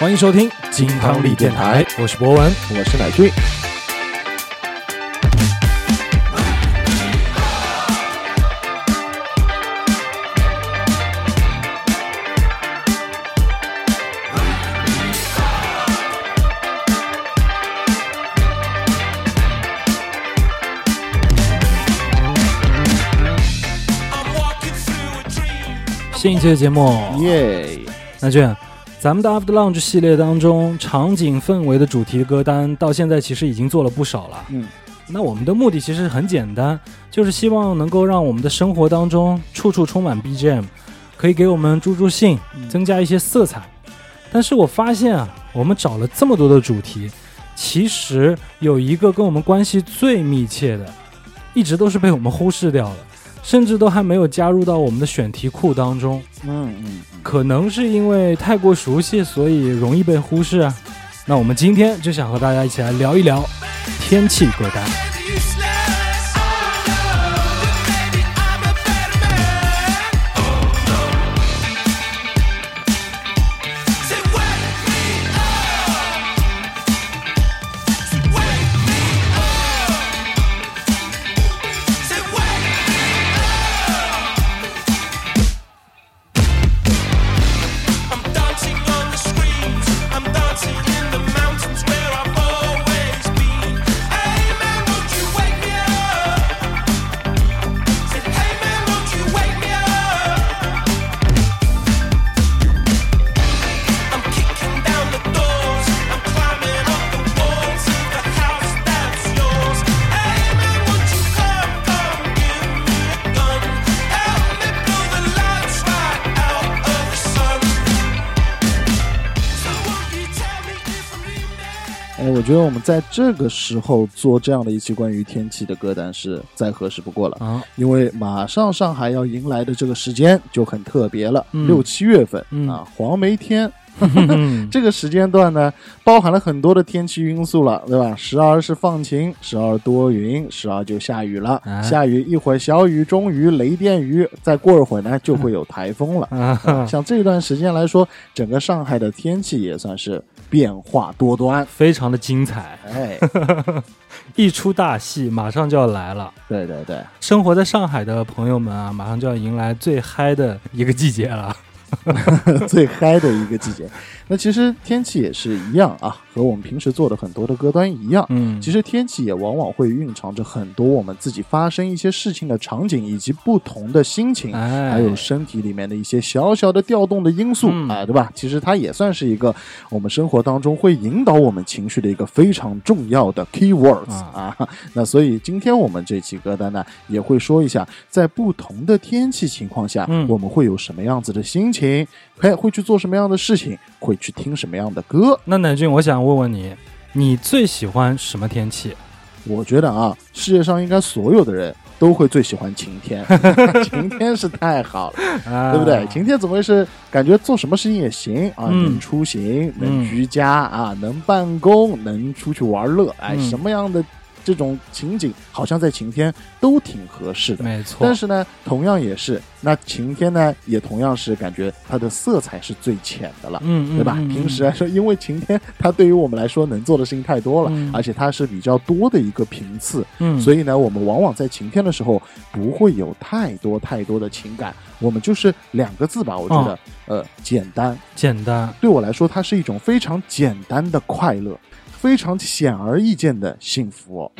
欢迎收听金汤力电台，我是博文。我是乃俊。新一期的节目，耶！那俊，咱们的 After Lounge 系列当中，场景氛围的主题歌单到现在其实已经做了不少了。嗯，那我们的目的其实很简单，就是希望能够让我们的生活当中处处充满 BGM，可以给我们助助兴，增加一些色彩。但是我发现啊，我们找了这么多的主题，其实有一个跟我们关系最密切的，一直都是被我们忽视掉了，甚至都还没有加入到我们的选题库当中。嗯嗯，可能是因为太过熟悉，所以容易被忽视啊。那我们今天就想和大家一起来聊一聊天气歌单。哎，我觉得我们在这个时候做这样的一期关于天气的歌单是再合适不过了，啊，因为马上上海要迎来的这个时间就很特别了，嗯六七月份、嗯啊，黄梅天。嗯 这个时间段呢，包含了很多的天气因素了，对吧？时而是放晴，时而多云，时而就下雨了。哎下雨一会儿小雨、中雨、雷电雨，再过一会儿呢，就会有台风了。啊，像这段时间来说，整个上海的天气也算是变化多端。非常的精彩，哎，一出大戏马上就要来了。对对对，生活在上海的朋友们啊，马上就要迎来最嗨的一个季节了。最嗨的一个季节。那其实天气也是一样啊，和我们平时做的很多的歌单一样。嗯，其实天气也往往会蕴藏着很多我们自己发生一些事情的场景，以及不同的心情，哎，还有身体里面的一些小小的调动的因素嗯啊，对吧？其实它也算是一个我们生活当中会引导我们情绪的一个非常重要的 keywords 啊。那所以今天我们这期歌单呢，也会说一下，在不同的天气情况下，嗯我们会有什么样子的心情，哎，会去做什么样的事情，会去听什么样的歌。那乃俊，我想问问你，你最喜欢什么天气？我觉得啊，世界上应该所有的人都会最喜欢晴天，晴天是太好了。啊对不对？晴天怎么会是感觉做什么事情也行啊？嗯能出行，能嗯居家啊，能办公，能出去玩乐，哎，嗯什么样的这种情景，好像在晴天都挺合适的。没错，但是呢，同样也是，那晴天呢，也同样是感觉它的色彩是最浅的了。嗯，嗯对吧？嗯平时来说，因为晴天它对于我们来说能做的事情太多了，嗯而且它是比较多的一个频次，嗯，所以呢，我们往往在晴天的时候不会有太多太多的情感，我们就是两个字吧，我觉得，哦呃，简单。简单，对我来说，它是一种非常简单的快乐，非常显而易见的幸福。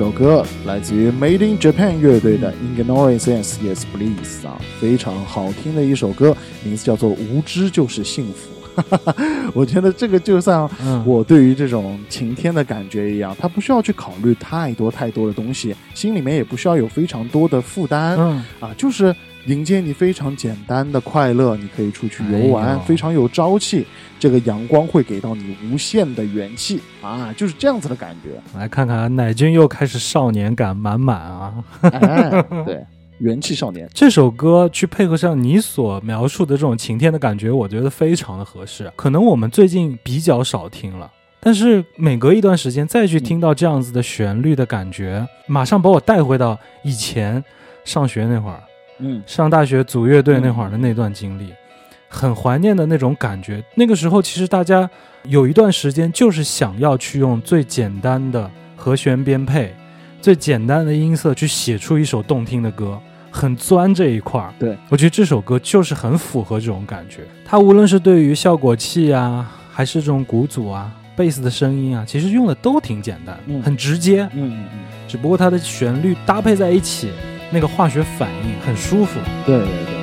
首歌来自于 Made in Japan 乐队的 Ignorance Yes Please 啊，非常好听的一首歌，名字叫做《无知就是幸福》。我觉得这个就像嗯，我对于这种晴天的感觉一样，他不需要去考虑太多太多的东西，心里面也不需要有非常多的负担、嗯，啊，就是迎接你非常简单的快乐，你可以出去游玩，哎非常有朝气。这个阳光会给到你无限的元气啊，就是这样子的感觉。来看看乃君又开始少年感满满啊！哎，对，元气少年。这首歌去配合上你所描述的这种晴天的感觉，我觉得非常的合适。可能我们最近比较少听了，但是每隔一段时间再去听到这样子的旋律的感觉，马上把我带回到以前上学那会儿，嗯上大学组乐队那会儿的那段经历，很怀念的那种感觉。那个时候，其实大家有一段时间就是想要去用最简单的和弦编配、最简单的音色去写出一首动听的歌，很钻这一块儿。对我觉得这首歌就是很符合这种感觉。它无论是对于效果器啊，还是这种鼓组啊、贝斯的声音啊，其实用的都挺简单，嗯很直接。嗯嗯嗯，只不过它的旋律搭配在一起，那个化学反应很舒服。对对对。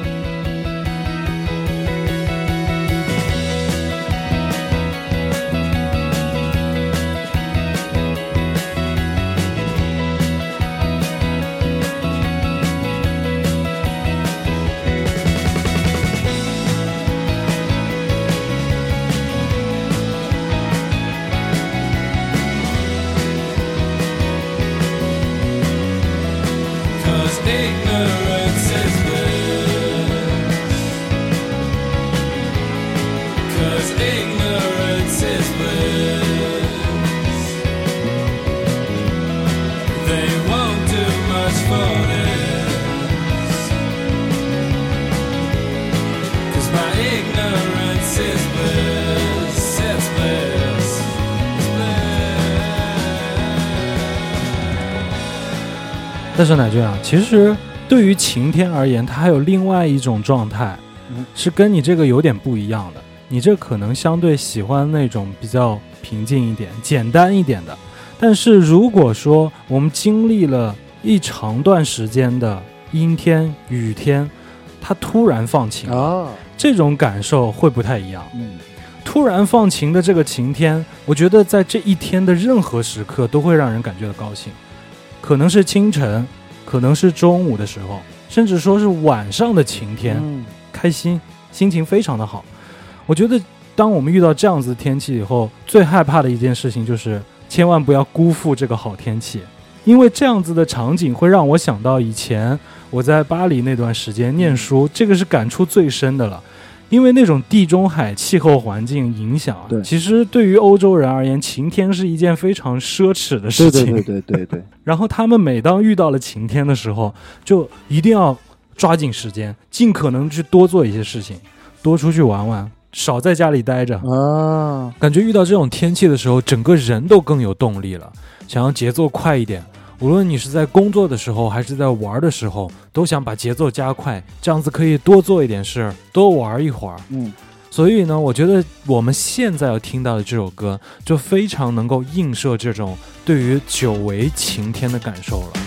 但是乃俊啊，其实对于晴天而言，它还有另外一种状态，嗯是跟你这个有点不一样的。你这可能相对喜欢那种比较平静一点、简单一点的。但是如果说我们经历了一长段时间的阴天、雨天，它突然放晴，啊，这种感受会不太一样。嗯突然放晴的这个晴天，我觉得在这一天的任何时刻都会让人感觉到高兴，可能是清晨，可能是中午的时候，甚至说是晚上的晴天，嗯开心，心情非常的好。我觉得，当我们遇到这样子的天气以后，最害怕的一件事情就是千万不要辜负这个好天气，因为这样子的场景会让我想到以前我在巴黎那段时间念书，这个是感触最深的了。因为那种地中海气候环境影响啊对，其实对于欧洲人而言，晴天是一件非常奢侈的事情。对对对对对对，然后他们每当遇到了晴天的时候，就一定要抓紧时间，尽可能去多做一些事情，多出去玩玩，少在家里待着。啊，感觉遇到这种天气的时候，整个人都更有动力了，想要节奏快一点。无论你是在工作的时候，还是在玩的时候，都想把节奏加快，这样子可以多做一点事，多玩一会儿。嗯，所以呢，我觉得我们现在要听到的这首歌，就非常能够映射这种对于久违晴天的感受了。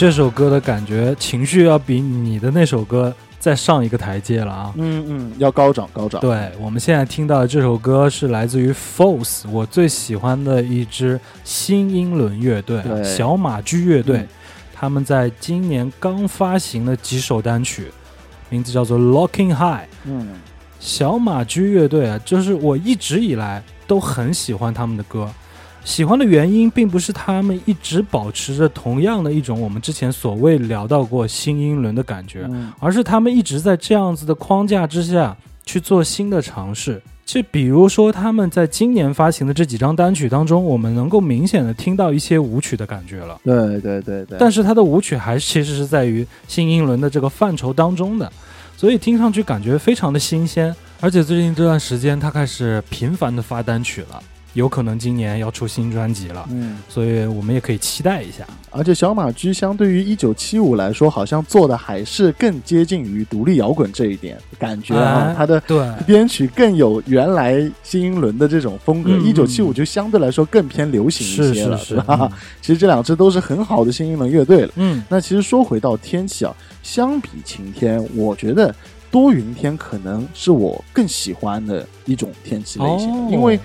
这首歌的感觉情绪要比你的那首歌再上一个台阶了啊。嗯嗯，要高涨高涨。对，我们现在听到的这首歌是来自于 False，我最喜欢的一支新英伦乐队小马驹乐队。嗯他们在今年刚发行了几首单曲，名字叫做《Locking High》。嗯小马驹乐队啊，就是我一直以来都很喜欢他们的歌。喜欢的原因并不是他们一直保持着同样的一种我们之前所谓聊到过新英伦的感觉，嗯而是他们一直在这样子的框架之下去做新的尝试。就比如说他们在今年发行的这几张单曲当中，我们能够明显的听到一些舞曲的感觉了。对对对对。但是它的舞曲还其实是在于新英伦的这个范畴当中的，所以听上去感觉非常的新鲜。而且最近这段时间，他开始频繁的发单曲了，有可能今年要出新专辑了，嗯，所以我们也可以期待一下。而且小马驹相对于一九七五来说，好像做的还是更接近于独立摇滚这一点感觉啊哎，它的对，编曲更有原来新英伦的这种风格。嗯一九七五就相对来说更偏流行一些了，是吧？其实这两支都是很好的新英伦乐队了。嗯，那其实说回到天气啊，相比晴天，我觉得多云天可能是我更喜欢的一种天气类型，哦因为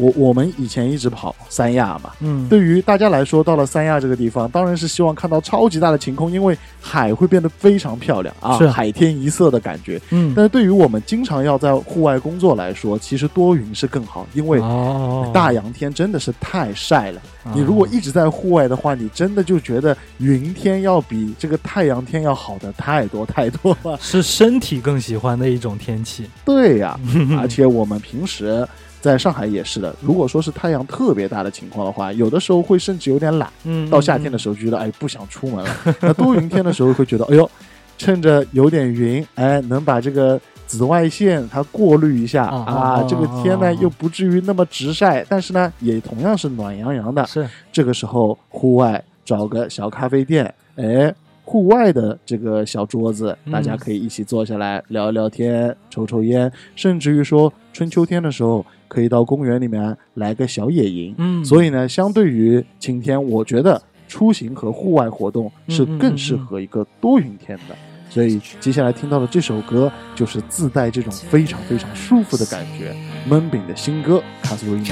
我我们以前一直跑三亚嘛。嗯，对于大家来说，到了三亚这个地方，当然是希望看到超级大的晴空，因为海会变得非常漂亮啊是，海天一色的感觉。嗯，但是对于我们经常要在户外工作来说，其实多云是更好，因为哦，大阳天真的是太晒了。哦你如果一直在户外的话，你真的就觉得云天要比这个太阳天要好的太多太多了。是身体更喜欢的一种天气，对呀、而且我们平时在上海也是的，如果说是太阳特别大的情况的话，有的时候会甚至有点懒。嗯，到夏天的时候觉得哎不想出门了，那多云天的时候会觉得哎呦，趁着有点云，哎能把这个紫外线它过滤一下啊这个天呢又不至于那么直晒，但是呢也同样是暖洋洋的。是这个时候户外找个小咖啡店，哎。户外的这个小桌子，嗯大家可以一起坐下来聊一聊天、抽抽烟，甚至于说春秋天的时候，可以到公园里面来个小野营。嗯，所以呢，相对于晴天，我觉得出行和户外活动是更适合一个多云天的。所以接下来听到的这首歌就是自带这种非常非常舒服的感觉，闷饼的新歌《Catherine》。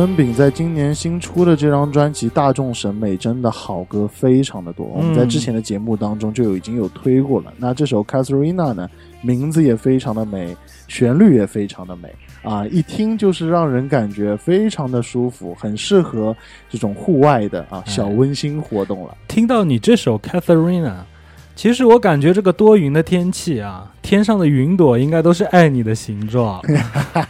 闷饼在今年新出的这张专辑《大众审美》真的好歌非常的多，我们在之前的节目当中就有已经有推过了。那这首《Catherine》呢，名字也非常的美，旋律也非常的美啊，一听就是让人感觉非常的舒服，很适合这种户外的啊哎小温馨活动了。听到你这首《Catherine》，其实我感觉这个多云的天气啊，天上的云朵应该都是爱你的形状，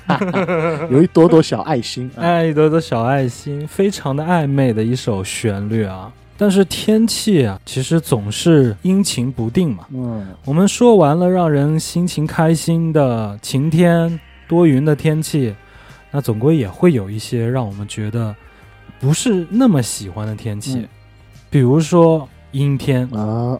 有一朵朵小爱心啊，爱一朵朵小爱心，非常的暧昧的一首旋律啊。但是天气啊，其实总是阴晴不定嘛。嗯，我们说完了让人心情开心的晴天、多云的天气，那总归也会有一些让我们觉得不是那么喜欢的天气，嗯比如说阴天。啊，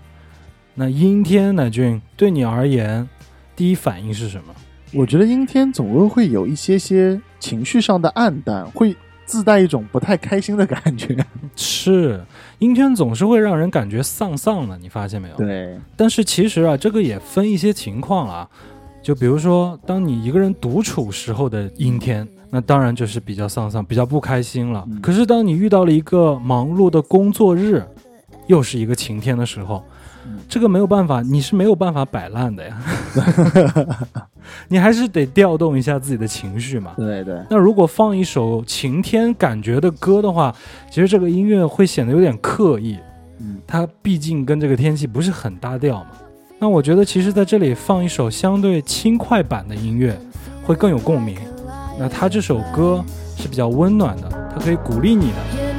那阴天，乃俊对你而言，第一反应是什么？我觉得阴天总归会有一些些情绪上的暗淡，会自带一种不太开心的感觉。是阴天总是会让人感觉丧丧的，你发现没有？对，但是其实啊，这个也分一些情况啊。就比如说，当你一个人独处时候的阴天，那当然就是比较丧丧、比较不开心了。嗯可是当你遇到了一个忙碌的工作日，又是一个晴天的时候，嗯这个没有办法，你是没有办法摆烂的呀。你还是得调动一下自己的情绪嘛。对对，那如果放一首晴天感觉的歌的话，其实这个音乐会显得有点刻意。嗯，它毕竟跟这个天气不是很搭调嘛。那我觉得其实在这里放一首相对轻快版的音乐，会更有共鸣。那它这首歌是比较温暖的，它可以鼓励你的。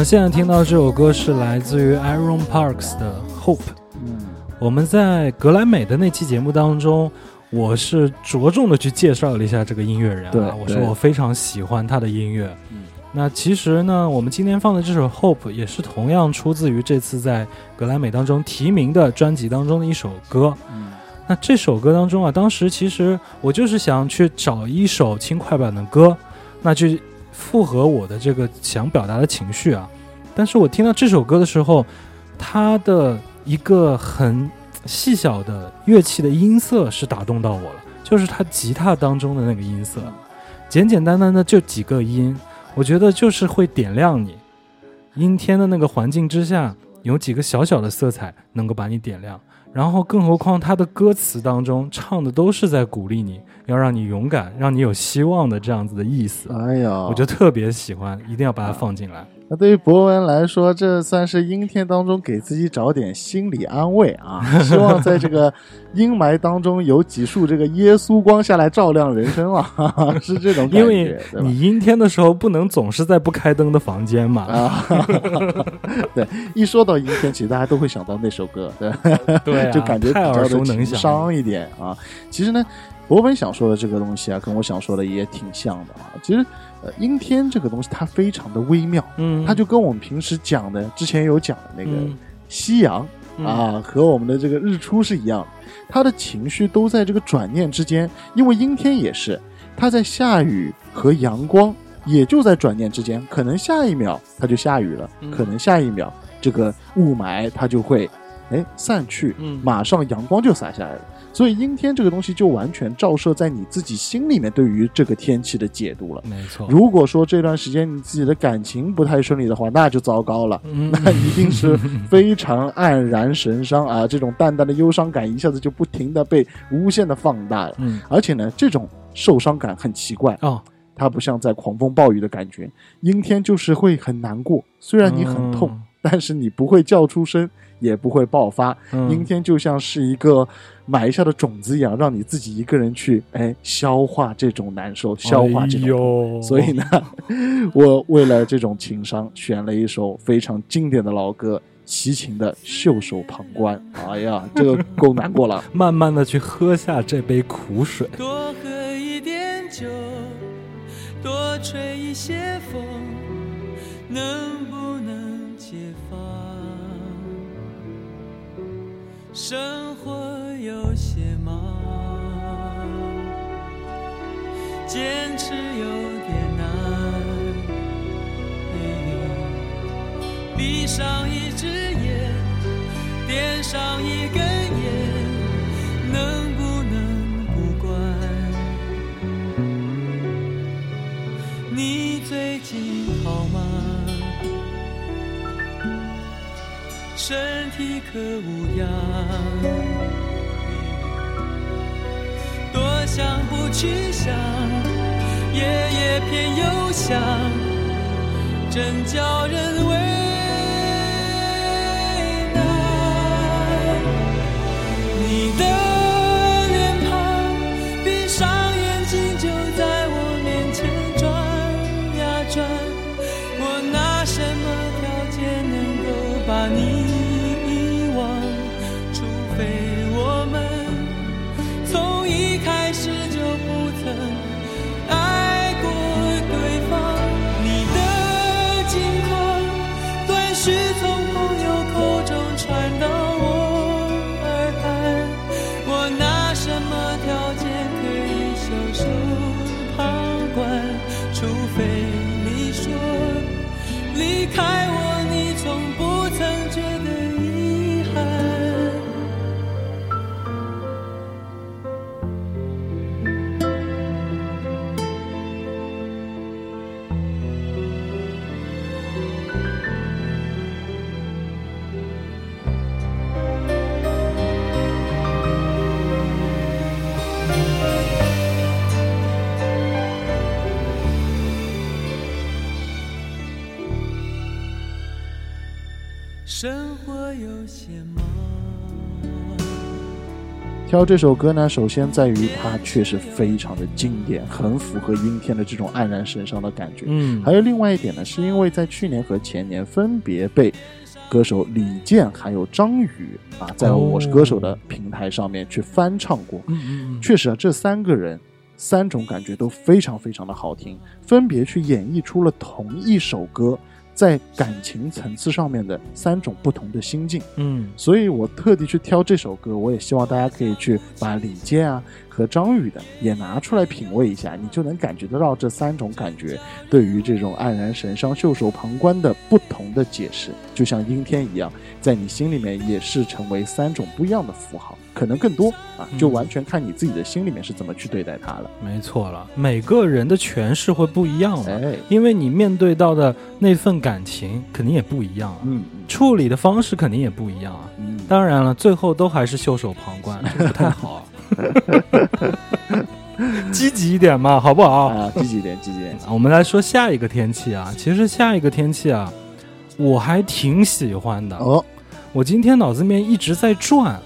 们现在听到这首歌是来自于 Aaron Parks 的《Hope》。嗯，我们在格莱美的那期节目当中，我是着重的去介绍了一下这个音乐人啊，我说我非常喜欢他的音乐。嗯那其实呢，我们今天放的这首《Hope》也是同样出自于这次在格莱美当中提名的专辑当中的一首歌。嗯那这首歌当中啊，当时其实我就是想去找一首轻快版的歌，那去符合我的这个想表达的情绪啊。但是我听到这首歌的时候，它的一个很细小的乐器的音色是打动到我了，就是它吉他当中的那个音色，简简单单的就几个音，我觉得就是会点亮你。阴天的那个环境之下，有几个小小的色彩能够把你点亮。然后，更何况他的歌词当中唱的都是在鼓励你，要让你勇敢，让你有希望的这样子的意思。哎呀，我就特别喜欢，一定要把它放进来。那对于博文来说，这算是阴天当中给自己找点心理安慰啊！希望在这个阴霾当中有几束这个耶稣光下来照亮人生啊，是这种感觉，因为？你阴天的时候不能总是在不开灯的房间嘛。啊，对，一说到阴天，其实大家都会想到那首歌，对，对啊，就感觉比较的能详了。商一点啊。其实呢，博文想说的这个东西啊，跟我想说的也挺像的啊。其实，呃，阴天这个东西它非常的微妙，嗯，它就跟我们平时讲的，之前有讲的那个嗯夕阳。嗯啊，和我们的这个日出是一样的，他的情绪都在这个转念之间。因为阴天也是，它在下雨和阳光也就在转念之间，可能下一秒它就下雨了，嗯可能下一秒这个雾霾它就会哎散去，嗯马上阳光就洒下来了。所以阴天这个东西就完全照射在你自己心里面对于这个天气的解读了。没错。如果说这段时间你自己的感情不太顺利的话，那就糟糕了。嗯 那一定是非常黯然神伤啊！这种淡淡的忧伤感一下子就不停的被无限的放大了，嗯而且呢，这种受伤感很奇怪，哦，它不像在狂风暴雨的感觉，阴天就是会很难过，虽然你很痛，嗯但是你不会叫出声，也不会爆发。嗯阴天就像是一个埋下的种子一样，让你自己一个人去哎消化这种难受，消化这种。哎所以呢，我为了这种情商，选了一首非常经典的老歌。齐秦的袖手旁观，哎呀，这个够难过了。慢慢的去喝下这杯苦水。多喝一点酒，多吹一些风，能不能解放？生活有些忙，坚持有点难。闭上一只眼，点上一根烟，能不能不管？你最近好吗？身体可无恙？想不去想，夜夜偏又想，真叫人为难。你的挑这首歌呢，首先在于它确实非常的经典，很符合阴天的这种黯然神伤的感觉。嗯还有另外一点呢，是因为在去年和前年分别被歌手李健还有张宇啊，在哦我是歌手的平台上面去翻唱过。嗯嗯确实啊，这三个人三种感觉都非常非常的好听，分别去演绎出了同一首歌在感情层次上面的三种不同的心境。嗯所以我特地去挑这首歌，我也希望大家可以去把李健啊和张宇的也拿出来品味一下，你就能感觉得到这三种感觉对于这种黯然神伤、袖手旁观的不同的解释，就像阴天一样，在你心里面也是成为三种不一样的符号，可能更多啊，就完全看你自己的心里面是怎么去对待它了。没错了，每个人的诠释会不一样的，哎，因为你面对到的那份感情肯定也不一样啊，嗯处理的方式肯定也不一样啊。嗯，当然了，最后都还是袖手旁观，这不太好啊。积极一点嘛，好不好？啊，积极一点，积极一点。我们来说下一个天气啊，其实下一个天气啊，我还挺喜欢的。哦，我今天脑子里面一直在转，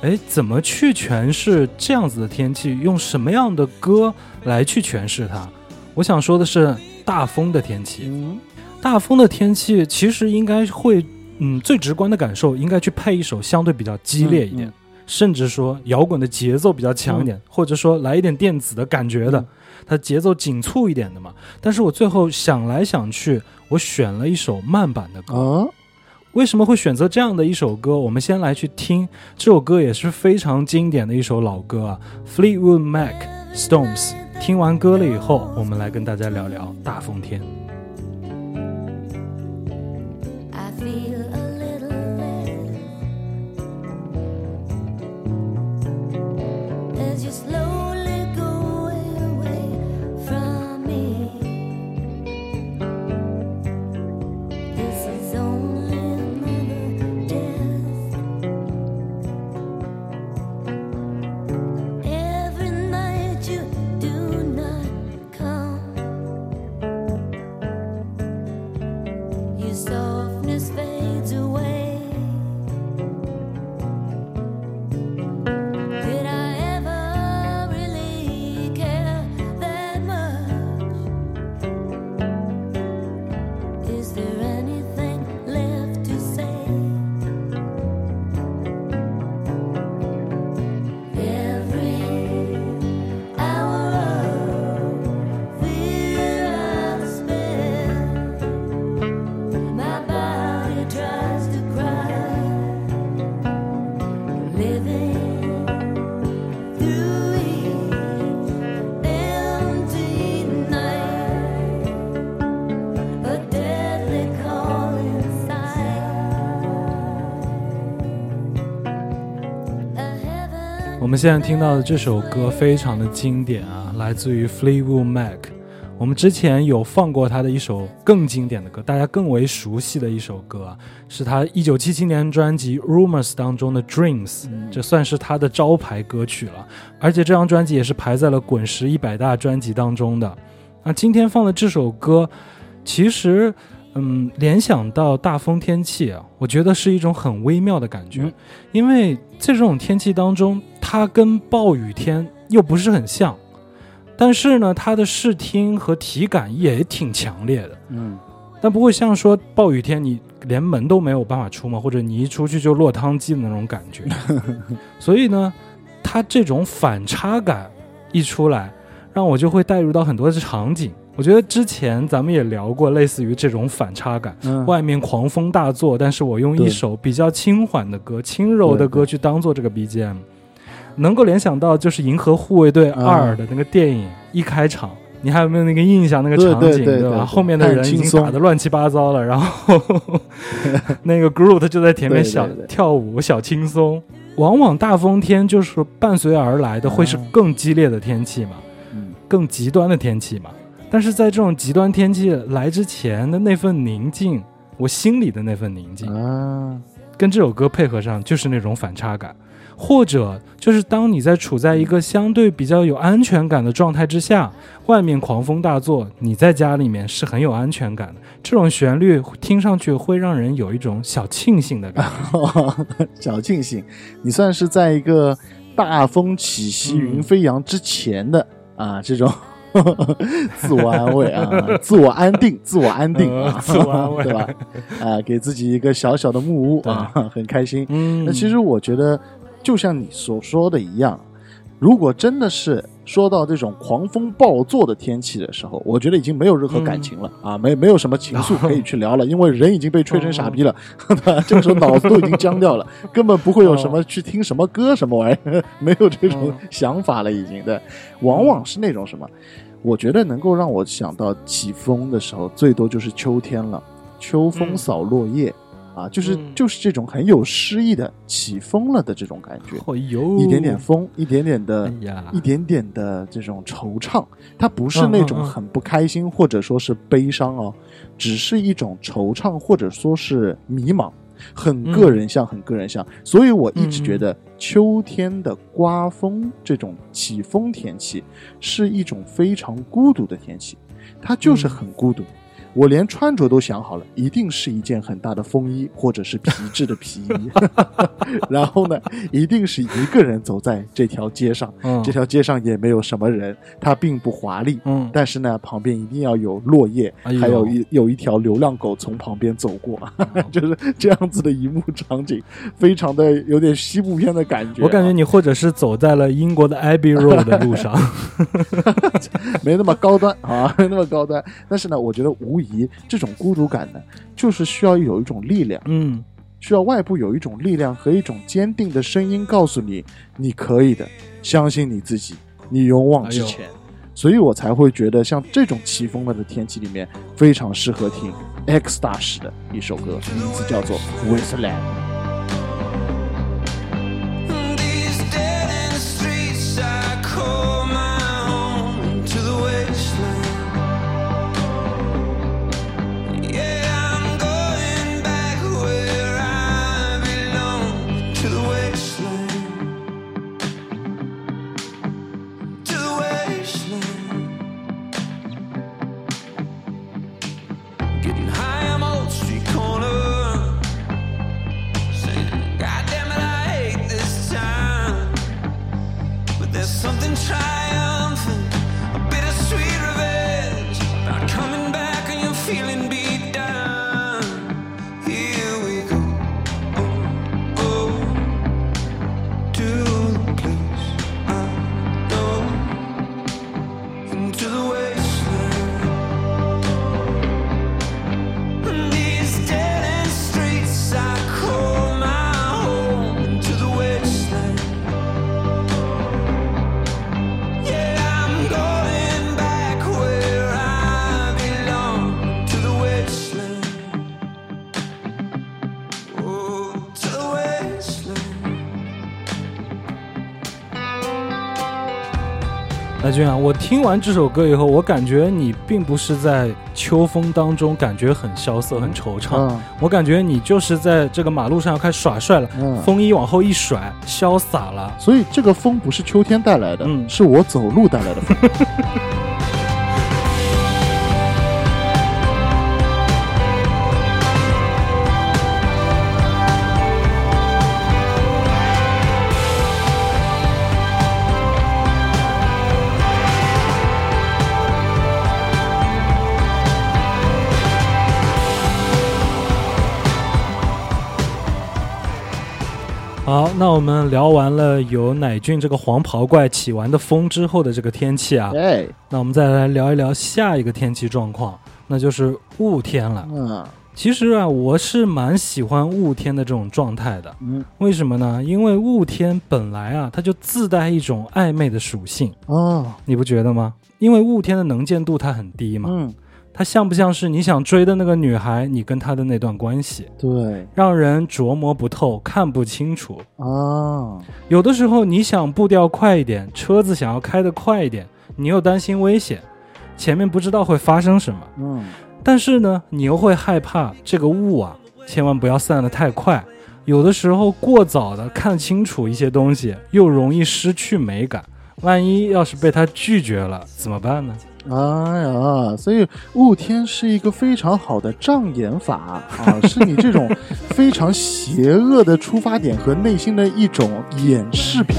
哎，怎么去诠释这样子的天气？用什么样的歌来去诠释它？我想说的是大风的天气。嗯大风的天气其实应该会，嗯，最直观的感受应该去配一首相对比较激烈一点，嗯嗯甚至说摇滚的节奏比较强一点，或者说来一点电子的感觉的，嗯它节奏紧促一点的嘛。但是我最后想来想去，我选了一首慢版的歌。啊，为什么会选择这样的一首歌？我们先来去听这首歌，也是非常经典的一首老歌啊，Fleetwood Mac Stones。听完歌了以后，我们来跟大家聊聊大风天。I feel 们现在听到的这首歌非常的经典啊，来自于 Fleetwood Mac。我们之前有放过他的一首更经典的歌，大家更为熟悉的一首歌啊，是他1977年专辑《Rumors》当中的《Dreams》，这算是他的招牌歌曲了。而且这张专辑也是排在了滚石一百大专辑当中的。那今天放的这首歌，其实，嗯，联想到大风天气啊，我觉得是一种很微妙的感觉，嗯因为在这种天气当中，它跟暴雨天又不是很像，但是呢，它的视听和体感也挺强烈的，嗯但不会像说暴雨天你连门都没有办法出门，或者你一出去就落汤鸡的那种感觉。所以呢，它这种反差感一出来，让我就会带入到很多的场景。我觉得之前咱们也聊过类似于这种反差感，嗯，外面狂风大作，但是我用一首比较轻缓的歌、轻柔的歌去当做这个 BGM，能够联想到就是《银河护卫队二》的那个电影一开场。你还有没有那个印象？那个场景吧？对对对对后面的人已经打得乱七八糟了，然后 那个 Groot 就在前面小跳舞，小轻松。往往大风天就是伴随而来的会是更激烈的天气嘛，嗯更极端的天气嘛。但是在这种极端天气来之前的那份宁静，我心里的那份宁静，啊，跟这首歌配合上，就是那种反差感，或者就是当你在处在一个相对比较有安全感的状态之下，外面狂风大作，你在家里面是很有安全感的。这种旋律听上去会让人有一种小庆幸的感觉。小庆幸，你算是在一个大风起兮云飞扬之前的、啊这种 自我安慰啊，自我安定，自我安定啊，呃自我安慰对吧？啊，给自己一个小小的木屋啊，很开心。嗯那其实我觉得，就像你所说的一样，如果真的是说到这种狂风暴作的天气的时候，我觉得已经没有任何感情了、啊，没没有什么情愫可以去聊了，因为人已经被吹成傻逼了？这个时候脑子都已经僵掉了，根本不会有什么去听什么歌什么玩意儿，没有这种想法了，已经对。往往是那种什么，我觉得能够让我想到起风的时候，最多就是秋天了，秋风扫落叶。啊，就是嗯。就是这种很有诗意的起风了的这种感觉，一点点风，一点点的哎，一点点的这种惆怅，它不是那种很不开心或者说是悲伤哦，只是一种惆怅或者说是迷茫，很个人像，很个人像。所以我一直觉得秋天的刮风这种起风天气是一种非常孤独的天气，它就是很孤独。我连穿着都想好了，一定是一件很大的风衣或者是皮质的皮衣，然后呢，一定是一个人走在这条街上，嗯这条街上也没有什么人，它并不华丽，嗯但是呢，旁边一定要有落叶，哎还有一有一条流浪狗从旁边走过，就是这样子的一幕场景，非常的有点西部片的感觉啊。我感觉你或者是走在了英国的 Abbey Road 的路上，没那么高端啊，没那么高端。但是呢，我觉得无疑这种孤独感呢，就是需要有一种力量，嗯需要外部有一种力量和一种坚定的声音告诉你，你可以的，相信你自己，你勇往直前。所以我才会觉得，像这种起风了的天气里面，非常适合听 X 大师的一首歌，名字叫做《Wasteland》。君啊，我听完这首歌以后，我感觉你并不是在秋风当中感觉很萧瑟、很惆怅，嗯我感觉你就是在这个马路上要开始耍帅了，嗯，风衣往后一甩，潇洒了。所以这个风不是秋天带来的，嗯是我走路带来的风。那我们聊完了有乃俊这个黄袍怪起完的风之后的这个天气啊，哎，那我们再来聊一聊下一个天气状况，那就是雾天了。嗯其实啊，我是蛮喜欢雾天的这种状态的。嗯为什么呢？因为雾天本来啊，它就自带一种暧昧的属性，哦，你不觉得吗？因为雾天的能见度它很低嘛，嗯，它像不像是你想追的那个女孩，你跟她的那段关系，对让人琢磨不透，看不清楚。啊，有的时候你想步调快一点，车子想要开得快一点，你又担心危险，前面不知道会发生什么。嗯但是呢，你又会害怕这个雾啊，千万不要散得太快。有的时候过早的看清楚一些东西，又容易失去美感。万一要是被他拒绝了，怎么办呢？哎呀，所以雾天是一个非常好的障眼法啊，是你这种 非常邪恶的出发点和内心的一种掩饰品。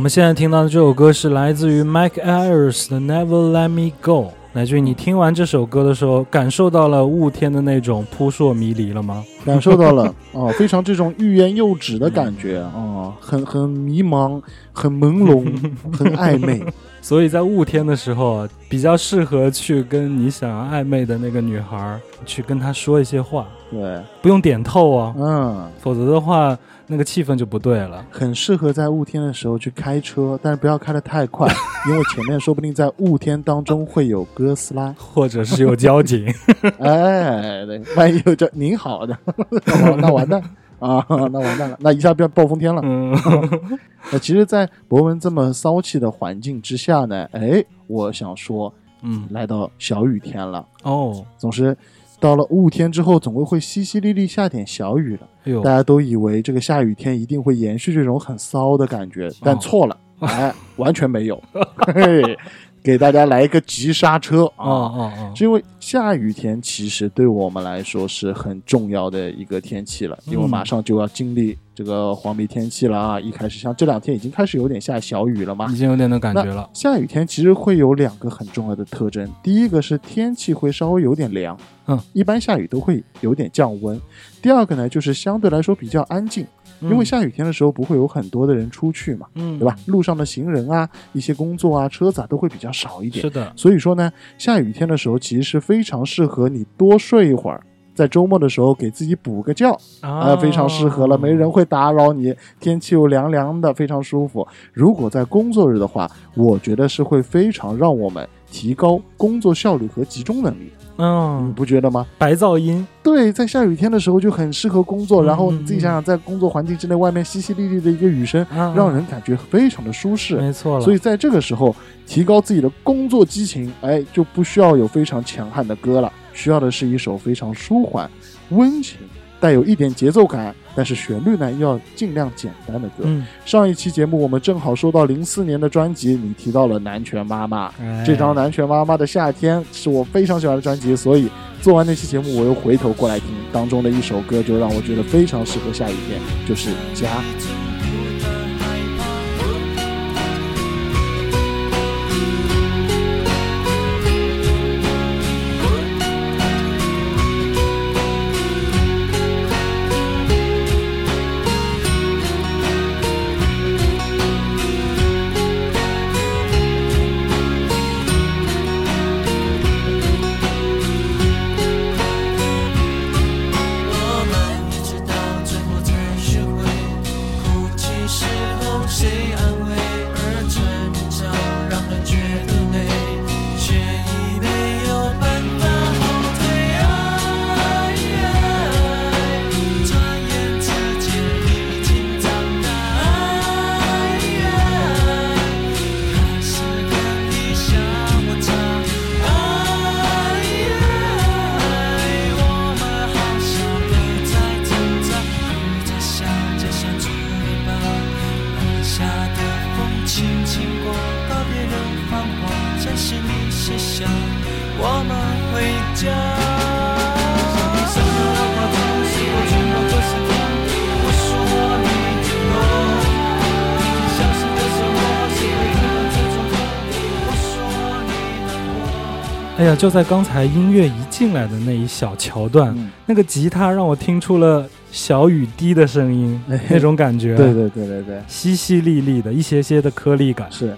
我们现在听到的这首歌是来自于 Mike Ayers 的《Never Let Me Go》。乃俊，你听完这首歌的时候，感受到了雾天的那种扑朔迷离了吗？感受到了 哦，非常这种欲言又止的感觉哦，很很迷茫，很朦胧，很暧昧。所以在雾天的时候啊，比较适合去跟你想要暧昧的那个女孩儿去跟她说一些话，对，不用点透哦，嗯，否则的话那个气氛就不对了。很适合在雾天的时候去开车，但是不要开得太快，因为前面说不定在雾天当中会有哥斯拉。或者是有交警，哎，对，万一有这您好的，那完蛋。啊，那完蛋了，那一下变暴风天了。嗯，那其实，在博文这么骚气的环境之下呢，哎，我想说，嗯，来到小雨天了，哦，总是到了雾天之后，总归会淅淅沥沥下点小雨了。哎呦大，家都以为这个下雨天一定会延续这种很骚的感觉，但错了，哎，完全没有。嘿，给大家来一个急刹车啊啊！哦哦，是因为下雨天其实对我们来说是很重要的一个天气了，因为嗯马上就要经历这个黄梅天气了啊！一开始像这两天已经开始有点下小雨了嘛已，经有点那感觉了。下雨天其实会有两个很重要的特征，第一个是天气会稍微有点凉，嗯，一般下雨都会有点降温。第二个呢，就是相对来说比较安静，因为下雨天的时候不会有很多的人出去嘛，嗯，对吧？路上的行人啊，一些工作啊，车子啊都会比较少一点是。的，所以说呢，下雨天的时候其实是非常适合你多睡一会儿。在周末的时候给自己补个觉啊、啊非常适合了，没人会打扰你，天气又凉凉的，非常舒服。如果在工作日的话，我觉得是会非常让我们提高工作效率和集中能力。你嗯，不觉得吗？白噪音，对，在下雨天的时候就很适合工作，嗯然后你自己想想，在工作环境之内，外面淅淅沥沥的一个雨声，啊让人感觉非常的舒适。没错了。所以在这个时候，提高自己的工作激情，哎，就不需要有非常强悍的歌了，需要的是一首非常舒缓、温情、带有一点节奏感，但是旋律呢又要尽量简单的歌。嗯，上一期节目我们正好说到零四年的专辑，你提到了南拳妈妈。哎这张南拳妈妈的夏天是我非常喜欢的专辑，所以做完那期节目，我又回头过来听当中的一首歌，就让我觉得非常适合下雨天，就是《家》。华，暂时你卸下，我们回家。像你身后的花朵，是我全部都是它。我说我你经过，已经消失的生活，是为了这种歌。我说你难过。哎呀，就在刚才音乐一进来的那一小桥段，嗯，那个吉他让我听出了小雨滴的声音，哎那种感觉，对对对对对，淅淅沥沥的一些些的颗粒感。是，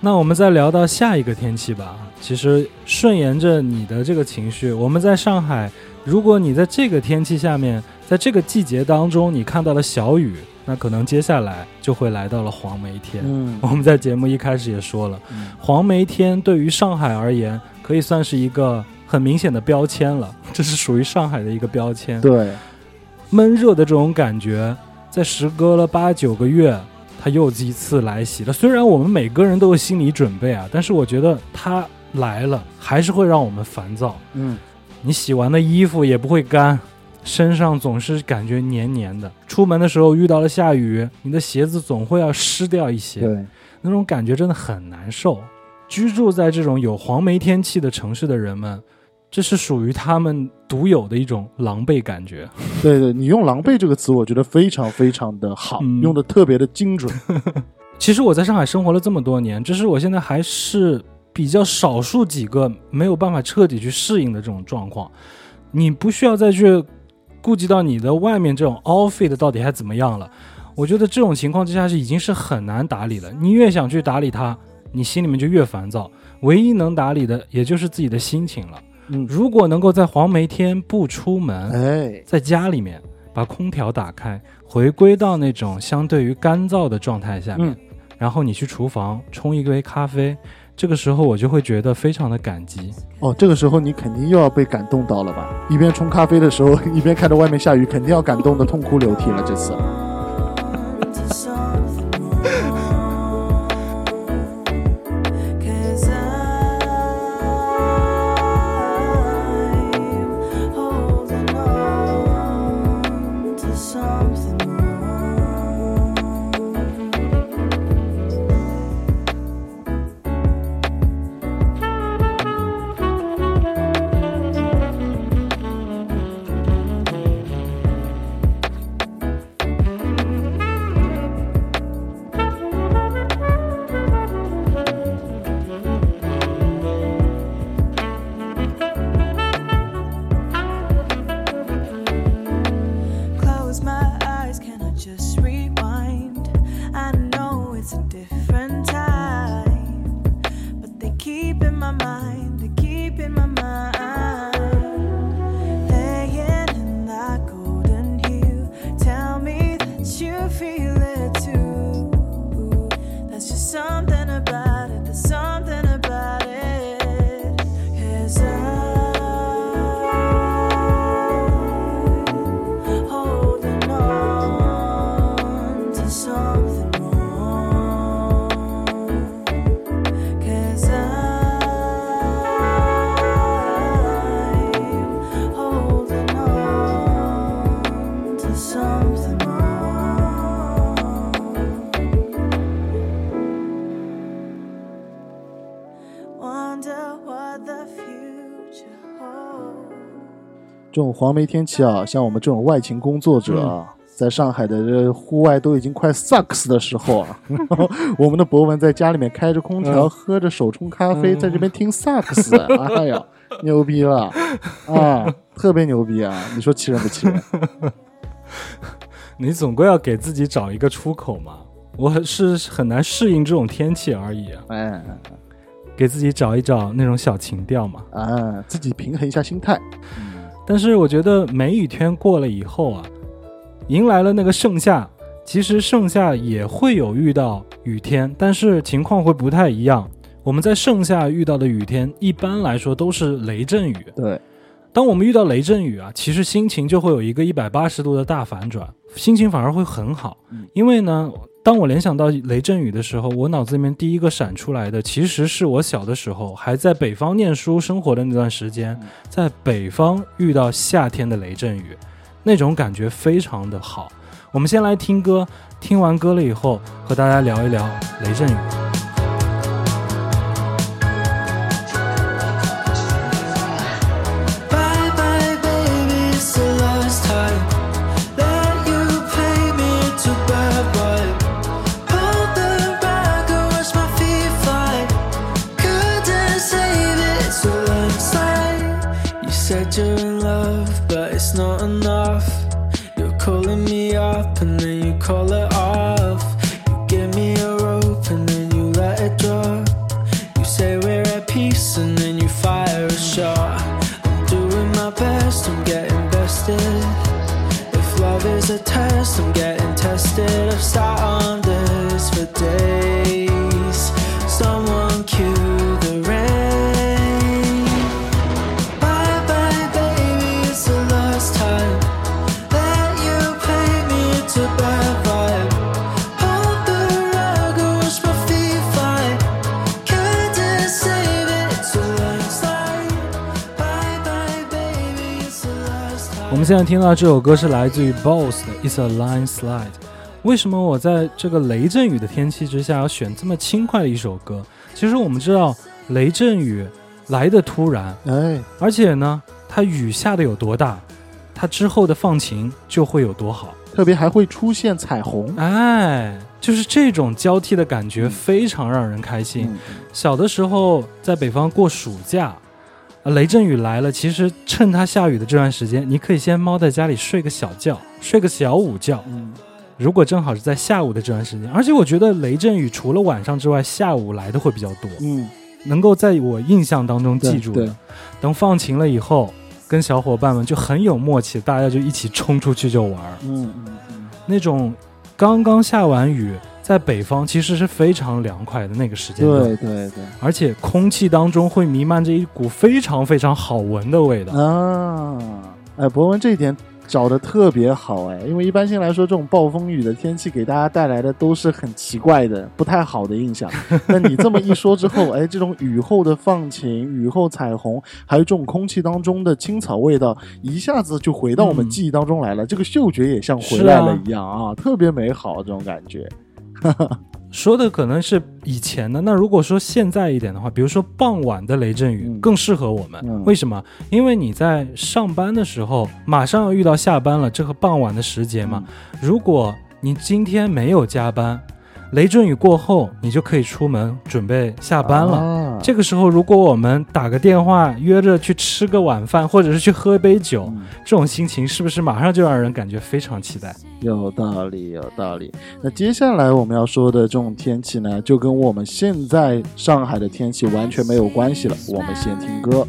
那我们再聊到下一个天气吧。其实顺延着你的这个情绪，我们在上海，如果你在这个天气下面，在这个季节当中，你看到了小雨，那可能接下来就会来到了黄梅天。嗯我们在节目一开始也说了，嗯黄梅天对于上海而言，可以算是一个很明显的标签了，这是属于上海的一个标签。对，闷热的这种感觉，在时隔了八九个月，它又一次来袭了。虽然我们每个人都有心理准备啊，但是我觉得它来了，还是会让我们烦躁。嗯，你洗完的衣服也不会干，身上总是感觉黏黏的。出门的时候遇到了下雨，你的鞋子总会要湿掉一些。对，那种感觉真的很难受。居住在这种有黄梅天气的城市的人们，这是属于他们独有的一种狼狈感觉。对对，你用“狼狈”这个词，我觉得非常非常的好，嗯用的特别的精准。其实我在上海生活了这么多年，这是我现在还是比较少数几个没有办法彻底去适应的这种状况。你不需要再去顾及到你的外面这种 outfit 到底还怎么样了。我觉得这种情况之下是已经是很难打理了。你越想去打理它，你心里面就越烦躁。唯一能打理的也就是自己的心情了。嗯，如果能够在黄梅天不出门，哎，在家里面把空调打开，回归到那种相对于干燥的状态下面，嗯然后你去厨房冲一杯咖啡，这个时候我就会觉得非常的感激。哦，这个时候你肯定又要被感动到了吧？一边冲咖啡的时候，一边看着外面下雨，肯定要感动的痛哭流涕了。这次，黄梅天气啊，像我们这种外勤工作者啊，在上海的这户外都已经快 sucks 的时候啊，然 后我们的博文在家里面开着空调，嗯喝着手冲咖啡，嗯在这边听 sucks，哎呀，牛逼了啊，特别牛逼啊！你说气人不气人？你总归要给自己找一个出口嘛。我是很难适应这种天气而已啊，哎给自己找一找那种小情调嘛。啊，自己平衡一下心态。但是我觉得梅雨天过了以后啊，迎来了那个盛夏。其实盛夏也会有遇到雨天，但是情况会不太一样。我们在盛夏遇到的雨天，一般来说都是雷阵雨。对，当我们遇到雷阵雨啊，其实心情就会有一个一百八十度的大反转，心情反而会很好嗯。因为呢，当我联想到雷阵雨的时候，我脑子里面第一个闪出来的，其实是我小的时候还在北方念书生活的那段时间，在北方遇到夏天的雷阵雨，那种感觉非常的好。我们先来听歌，听完歌了以后，和大家聊一聊雷阵雨。现在听到这首歌是来自于 BOSS 的《It's a Landslide》。为什么我在这个雷阵雨的天气之下要选这么轻快的一首歌？其实我们知道，雷阵雨来的突然，哎，而且呢，它雨下的有多大，它之后的放晴就会有多好。特别还会出现彩虹。哎，就是这种交替的感觉非常让人开心。嗯小的时候在北方过暑假，啊雷阵雨来了，其实趁它下雨的这段时间，你可以先猫在家里睡个小觉，睡个小午觉。嗯，如果正好是在下午的这段时间，而且我觉得雷阵雨除了晚上之外，下午来的会比较多，嗯，能够在我印象当中记住的。等放晴了以后，跟小伙伴们就很有默契，大家就一起冲出去就玩。嗯嗯嗯，那种刚刚下完雨，在北方其实是非常凉快的那个时间段，对对对。而且空气当中会弥漫着一股非常非常好闻的味道。啊，哎，博文这一点找的特别好哎，因为一般性来说，这种暴风雨的天气给大家带来的都是很奇怪的、不太好的印象。那你这么一说之后，哎，这种雨后的放晴、雨后彩虹，还有这种空气当中的青草味道，一下子就回到我们嗯记忆当中来了。这个嗅觉也像回来了一样啊，特别美好这种感觉。说的可能是以前的，那如果说现在一点的话，比如说傍晚的雷阵雨嗯更适合我们。嗯为什么？因为你在上班的时候，马上要遇到下班了，这个傍晚的时节嘛。如果你今天没有加班，雷阵雨过后，你就可以出门准备下班了。啊这个时候，如果我们打个电话约着去吃个晚饭，或者是去喝一杯酒，嗯这种心情是不是马上就让人感觉非常期待？有道理，有道理。那接下来我们要说的这种天气呢，就跟我们现在上海的天气完全没有关系了。我们先听歌。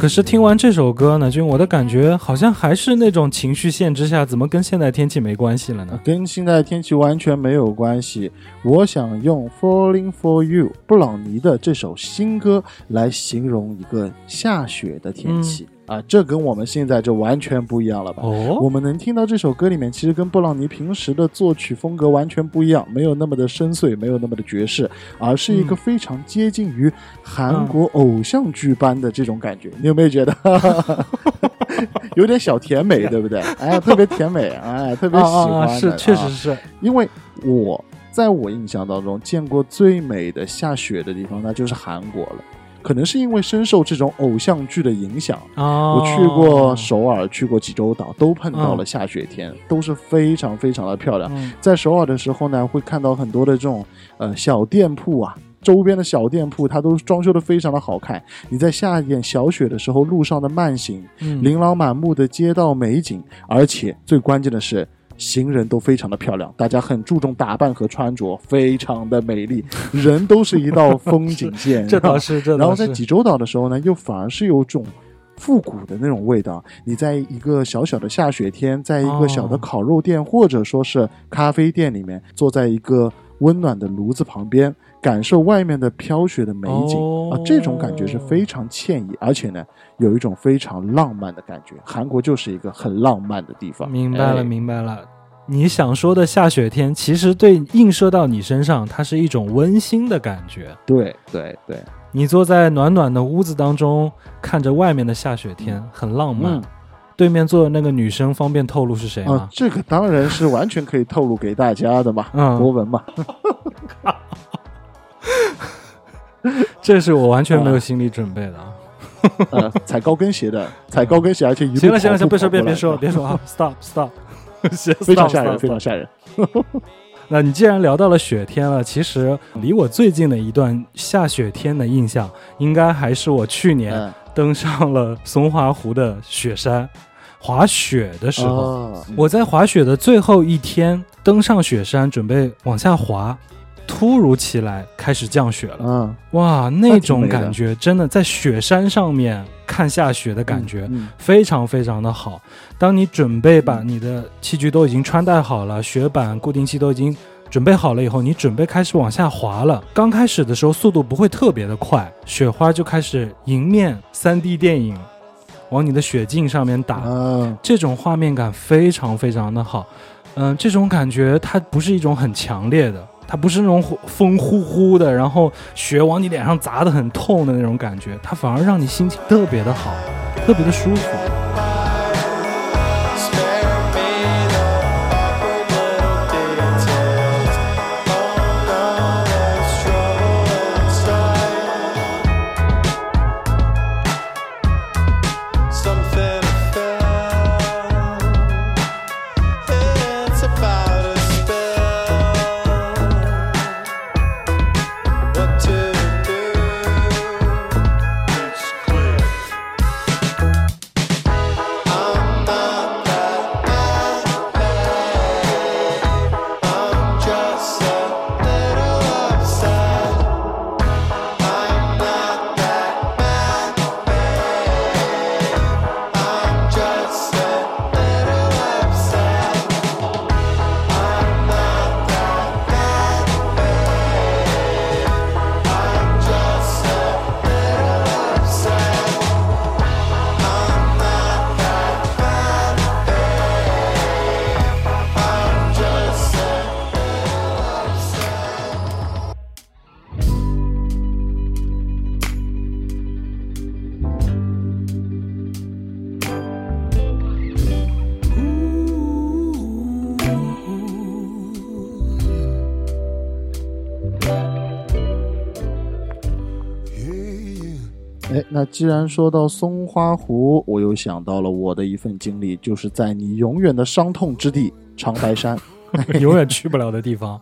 可是听完这首歌呢，就我的感觉好像还是那种情绪线之下，怎么跟现在天气没关系了呢？跟现在天气完全没有关系。我想用《Falling for You》布朗尼的这首新歌来形容一个下雪的天气、啊，这跟我们现在就完全不一样了吧？我哦，们能听到这首歌里面，其实跟布朗尼平时的作曲风格完全不一样，没有那么的深邃，没有那么的爵士，而是一个嗯非常接近于韩国偶像剧般的这种感觉。你有没有觉得 有点小甜美，对不对？哎，特别甜美，哎，特别喜欢是，确实啊是，因为我在我印象当中见过最美的下雪的地方，那就是韩国了。可能是因为深受这种偶像剧的影响，哦，我去过首尔，去过济州岛，都碰到了嗯下雪天，都是非常非常的漂亮。嗯，在首尔的时候呢，会看到很多的这种呃小店铺啊，周边的小店铺它都装修的非常的好看。你在下一点小雪的时候，路上的慢行，嗯琳琅满目的街道美景，而且最关键的是。行人都非常的漂亮，大家很注重打扮和穿着，非常的美丽，人都是一道风景线。这倒是，这倒是然后，在济州岛的时候呢，又反而是有种复古的那种味道。你在一个小小的下雪天，在一个小的哦烤肉店、或者说是咖啡店里面，坐在一个温暖的炉子旁边，感受外面的飘雪的美景、哦啊，这种感觉是非常惬意，而且呢，有一种非常浪漫的感觉。韩国就是一个很浪漫的地方。明白了，哎明白了。你想说的下雪天，其实对映射到你身上，它是一种温馨的感觉。对对对，你坐在暖暖的屋子当中，看着外面的下雪天，很浪漫。嗯对面坐的那个女生，方便透露是谁啊吗，？这个当然是完全可以透露给大家的嘛，嗯博文嘛。这是我完全没有心理准备的啊。呃，踩高跟鞋的，踩高跟鞋，而且一路行了行了行，别说别别说了别说啊，stop stop，行非常吓人非常吓人。那你既然聊到了雪天了，其实离我最近的一段下雪天的印象，应该还是我去年嗯，登上了松花湖的雪山滑雪的时候。哦，我在滑雪的最后一天登上雪山，准备往下滑，突如其来开始降雪了。嗯，哇，那种感觉真的在雪山上面看下雪的感觉。嗯，非常非常的好。当你准备把你的器具都已经穿戴好了，雪板、固定器都已经准备好了以后，你准备开始往下滑了。刚开始的时候速度不会特别的快，雪花就开始迎面 3D 电影往你的雪镜上面打，嗯，这种画面感非常非常的好。嗯、这种感觉它不是一种很强烈的。它不是那种风呼呼的，然后雪往你脸上砸的很痛的那种感觉，它反而让你心情特别的好，特别的舒服。那既然说到松花湖，我又想到了我的一份经历，就是在你永远的伤痛之地长白山，永远去不了的地方。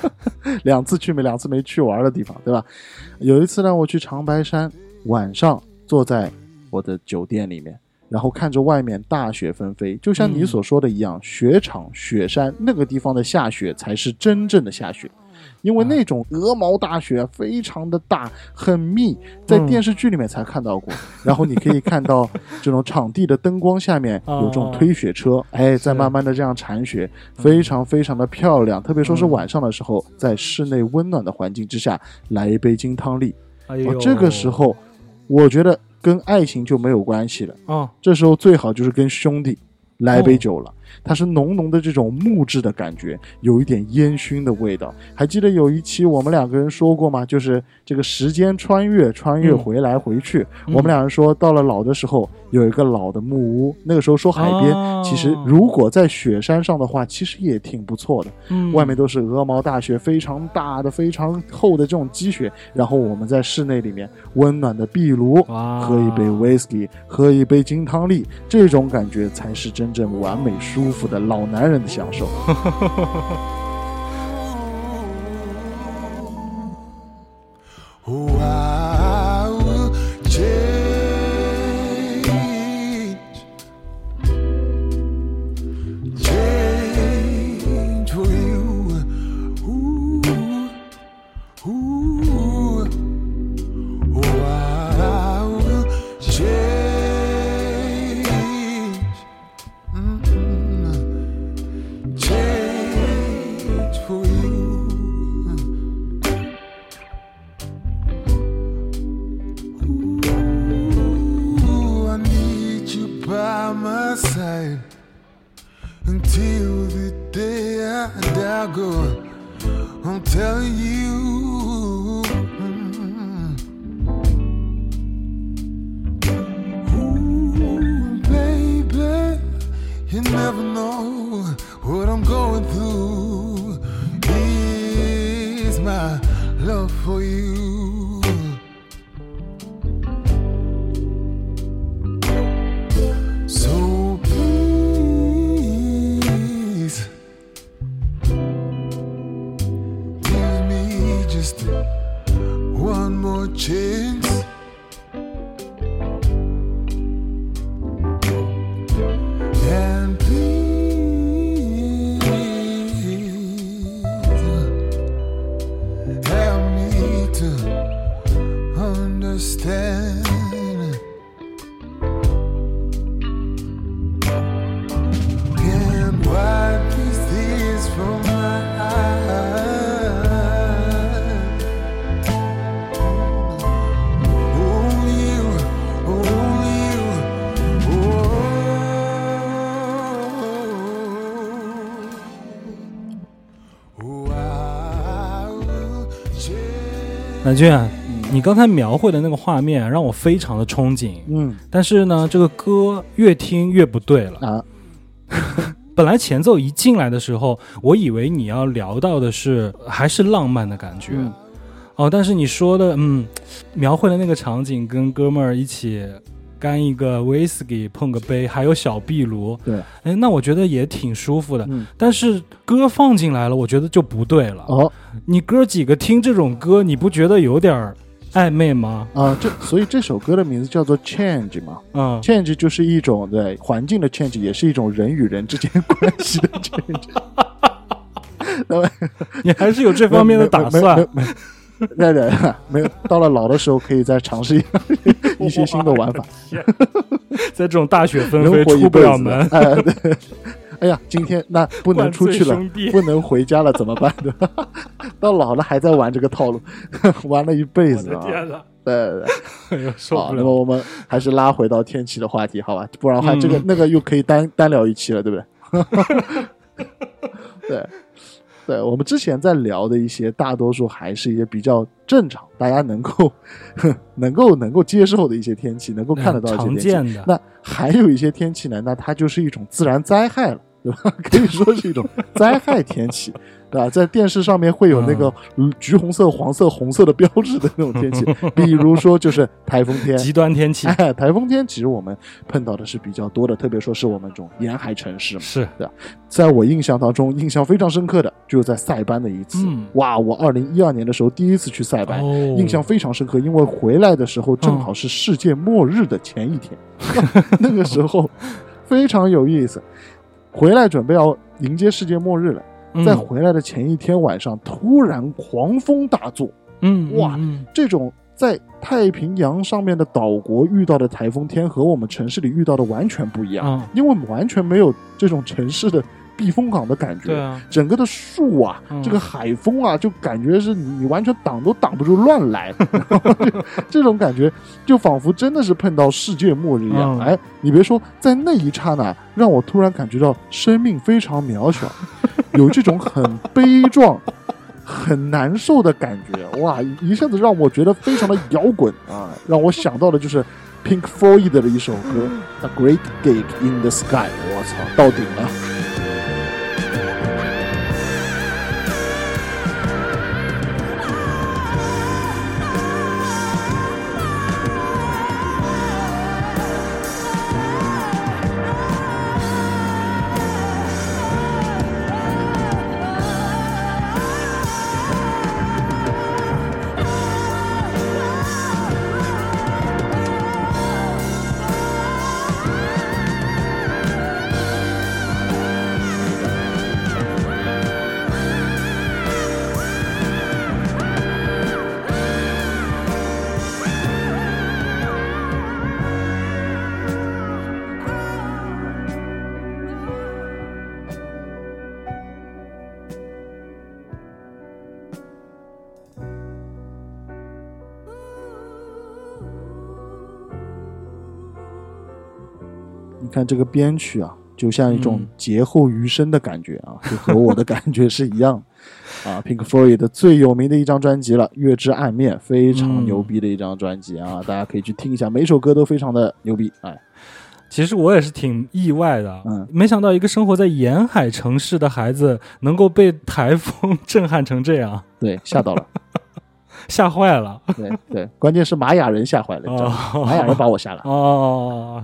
两次去没两次没去玩的地方，对吧？有一次让，我去长白山，晚上坐在我的酒店里面，然后看着外面大雪纷飞，就像你嗯所说的一样，雪场、雪山那个地方的下雪才是真正的下雪。因为那种鹅毛大雪非常的大，很密，在嗯电视剧里面才看到过。然后你可以看到这种场地的灯光下面有这种推雪车，哎，在慢慢的这样铲雪，非常非常的漂亮。特别说是晚上的时候，在室内温暖的环境之下，来一杯金汤力，哎呦，哦，这个时候我觉得跟爱情就没有关系了。哦，这时候最好就是跟兄弟来杯酒了。它是浓浓的这种木质的感觉，有一点烟熏的味道。还记得有一期我们两个人说过吗？就是这个时间穿越，穿越嗯回来回去。嗯我们两人说，到了老的时候有一个老的木屋，那个时候说海边，哦其实如果在雪山上的话，其实也挺不错的。嗯外面都是鹅毛大雪，非常大的、非常厚的这种积雪，然后我们在室内里面温暖的壁炉，喝一杯 whisky，喝一杯金汤力，这种感觉才是真正完美舒舒服的老男人的享受。南俊啊，你刚才描绘的那个画面让我非常的憧憬，嗯。但是呢，这个歌越听越不对了。啊，本来前奏一进来的时候，我以为你要聊到的是还是浪漫的感觉，嗯。哦，但是你说的，嗯，描绘的那个场景，跟哥们儿一起干一个 whisky，碰个杯，还有小壁炉，对，哎，那我觉得也挺舒服的。嗯但是歌放进来了，我觉得就不对了。哦你哥几个听这种歌，你不觉得有点暧昧吗？啊，这所以这首歌的名字叫做 Change 嘛嗯，，Change 就是一种对环境的 change，也是一种人与人之间关系的 change。你还是有这方面的打算。没没没 对对，没有到了老的时候可以再尝试一一些新的玩法，在这种大雪纷能飞出不了门，哎，对，哎呀，今天那不能出去了不能回家了，怎么办？对吧？到老了还在玩这个套路，玩了一辈我子啊！的天哪，对对对，哎呦，受好，不了。那么我们还是拉回到天气的话题，好吧？不然的话，这个嗯那个又可以单单聊一期了，对不对？对，对，我们之前在聊的一些，大多数还是一些比较正常，大家能够能够能够接受的一些天气，能够看得到的一些常天气。见的，那还有一些天气呢，那它就是一种自然灾害了，对吧？可以说是一种灾害天气，对吧？在电视上面会有那个嗯橘红色、黄色、红色的标志的那种天气，比如说就是台风天。极端天气哎，台风天其实我们碰到的是比较多的，特别说是我们这种沿海城市嘛。是在我印象当中，印象非常深刻的就是在塞班的一次。嗯哇，我二零一二年的时候第一次去塞班，哦，印象非常深刻，因为回来的时候正好是世界末日的前一天，那个时候非常有意思。回来准备要迎接世界末日了，嗯在回来的前一天晚上突然狂风大作，嗯哇嗯。这种在太平洋上面的岛国遇到的台风天和我们城市里遇到的完全不一样，嗯。因为我们完全没有这种城市的避风港的感觉。整个的树啊，嗯。这个海风啊，就感觉是你你完全挡都挡不住乱来，然后就这种感觉就仿佛真的是碰到世界末日一样。嗯。哎，你别说，在那一刹那，让我突然感觉到生命非常渺小，有这种很悲壮。很难受的感觉，哇！一下子让我觉得非常的摇滚啊，让我想到的就是 Pink Floyd 的一首歌《The Great Gig in the Sky》，我操，到顶了！这个编曲啊，就像一种嗯。劫后余生的感觉啊，就和我的感觉是一样啊。Pink Floyd 的最有名的一张专辑了，《月之暗面》，非常嗯牛逼的一张专辑啊，大家可以去听一下，每首歌都非常的牛逼。哎，其实我也是挺意外的，嗯。没想到一个生活在沿海城市的孩子能够被台风 震撼成这样，对，吓到了，吓坏了。对对，关键是玛雅人吓坏了，你知道吗？哦玛雅人把我吓了。哦，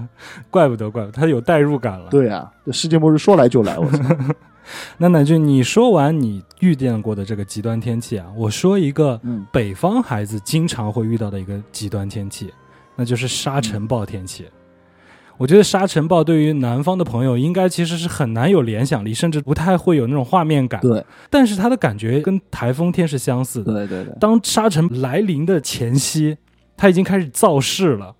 怪不得，怪不得，他有代入感了。对啊，这世界末日说来就来，我操！那乃俊，你说完你遇见过的这个极端天气啊，我说一个嗯北方孩子经常会遇到的一个极端天气，那就是沙尘暴天气。我觉得沙尘暴对于南方的朋友应该其实是很难有联想力，甚至不太会有那种画面感。对但是它的感觉跟台风天是相似的。对对对，当沙尘来临的前夕，它已经开始造势了，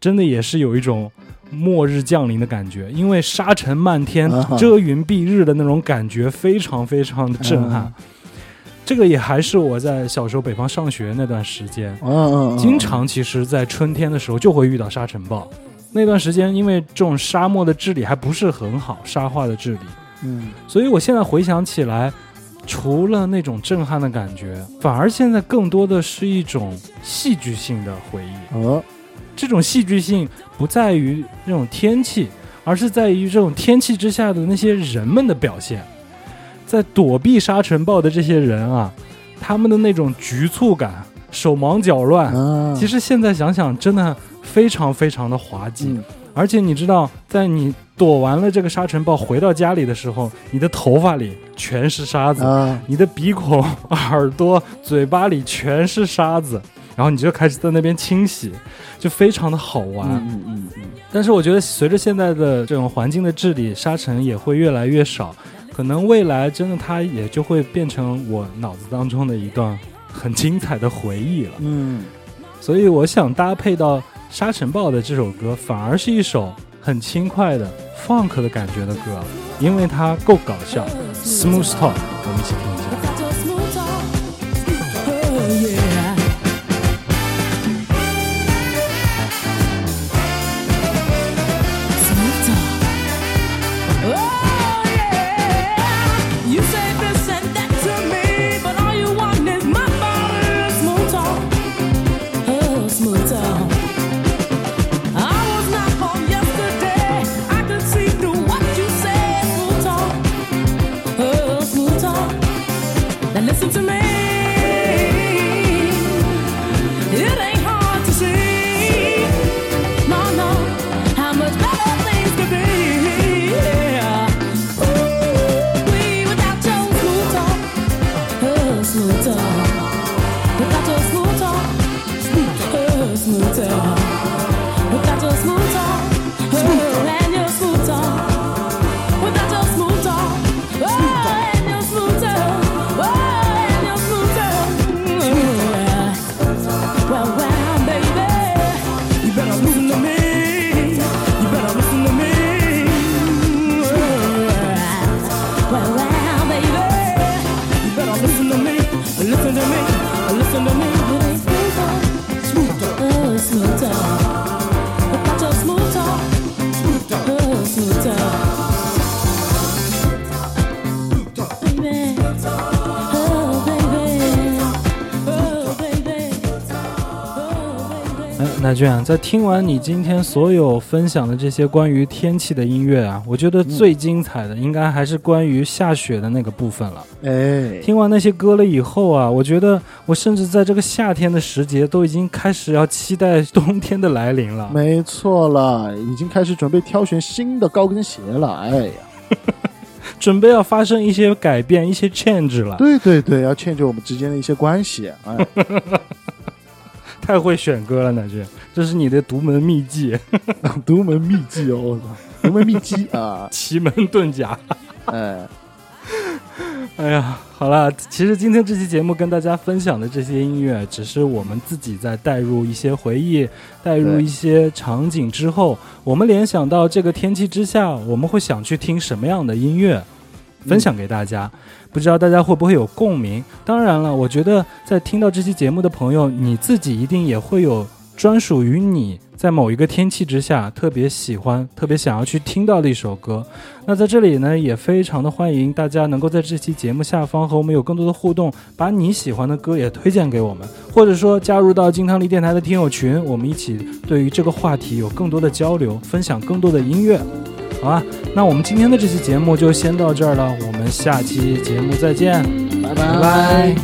真的也是有一种末日降临的感觉，因为沙尘漫天遮云蔽日的那种感觉，非常非常的震撼。嗯这个也还是我在小时候北方上学那段时间，嗯嗯，嗯经常其实，在春天的时候就会遇到沙尘暴。那段时间，因为这种沙漠的治理还不是很好，沙化的治理，嗯所以我现在回想起来，除了那种震撼的感觉，反而现在更多的是一种戏剧性的回忆。呃这种戏剧性不在于那种天气，而是在于这种天气之下的那些人们的表现。在躲避沙尘暴的这些人啊，他们的那种局促感、手忙脚乱，啊，其实现在想想，真的非常非常的滑稽。嗯而且你知道，在你躲完了这个沙尘暴回到家里的时候，你的头发里全是沙子，啊，你的鼻孔、耳朵、嘴巴里全是沙子，然后你就开始在那边清洗，就非常的好玩。嗯嗯嗯嗯，但是我觉得，随着现在的这种环境的治理，沙尘也会越来越少，可能未来真的它也就会变成我脑子当中的一段很精彩的回忆了。嗯，所以我想搭配到沙尘暴的这首歌，反而是一首很轻快的 funk 的感觉的歌，因为它够搞笑，smooth talk，我们一起听一下。在听完你今天所有分享的这些关于天气的音乐啊，我觉得最精彩的应该还是关于下雪的那个部分了。哎，听完那些歌了以后啊，我觉得我甚至在这个夏天的时节都已经开始要期待冬天的来临了。没错了，已经开始准备挑选新的高跟鞋了。哎呀，准备要发生一些改变，一些 change 了。对对对，要 change 我们之间的一些关系。哎，太会选歌了，乃俊，这是你的独门秘技，独门秘技哦，我操，独门秘籍啊！奇门遁甲。哎，哎呀，好了，其实今天这期节目跟大家分享的这些音乐，只是我们自己在带入一些回忆，带入一些场景之后，我们联想到这个天气之下，我们会想去听什么样的音乐，分享给大家。不知道大家会不会有共鸣？当然了，我觉得在听到这期节目的朋友，你自己一定也会有专属于你在某一个天气之下特别喜欢、特别想要去听到的一首歌。那在这里呢，也非常的欢迎大家能够在这期节目下方和我们有更多的互动，把你喜欢的歌也推荐给我们，或者说加入到金汤力电台的听友群，我们一起对于这个话题有更多的交流，分享更多的音乐。好啊，那我们今天的这期节目就先到这儿了，我们下期节目再见，拜拜。拜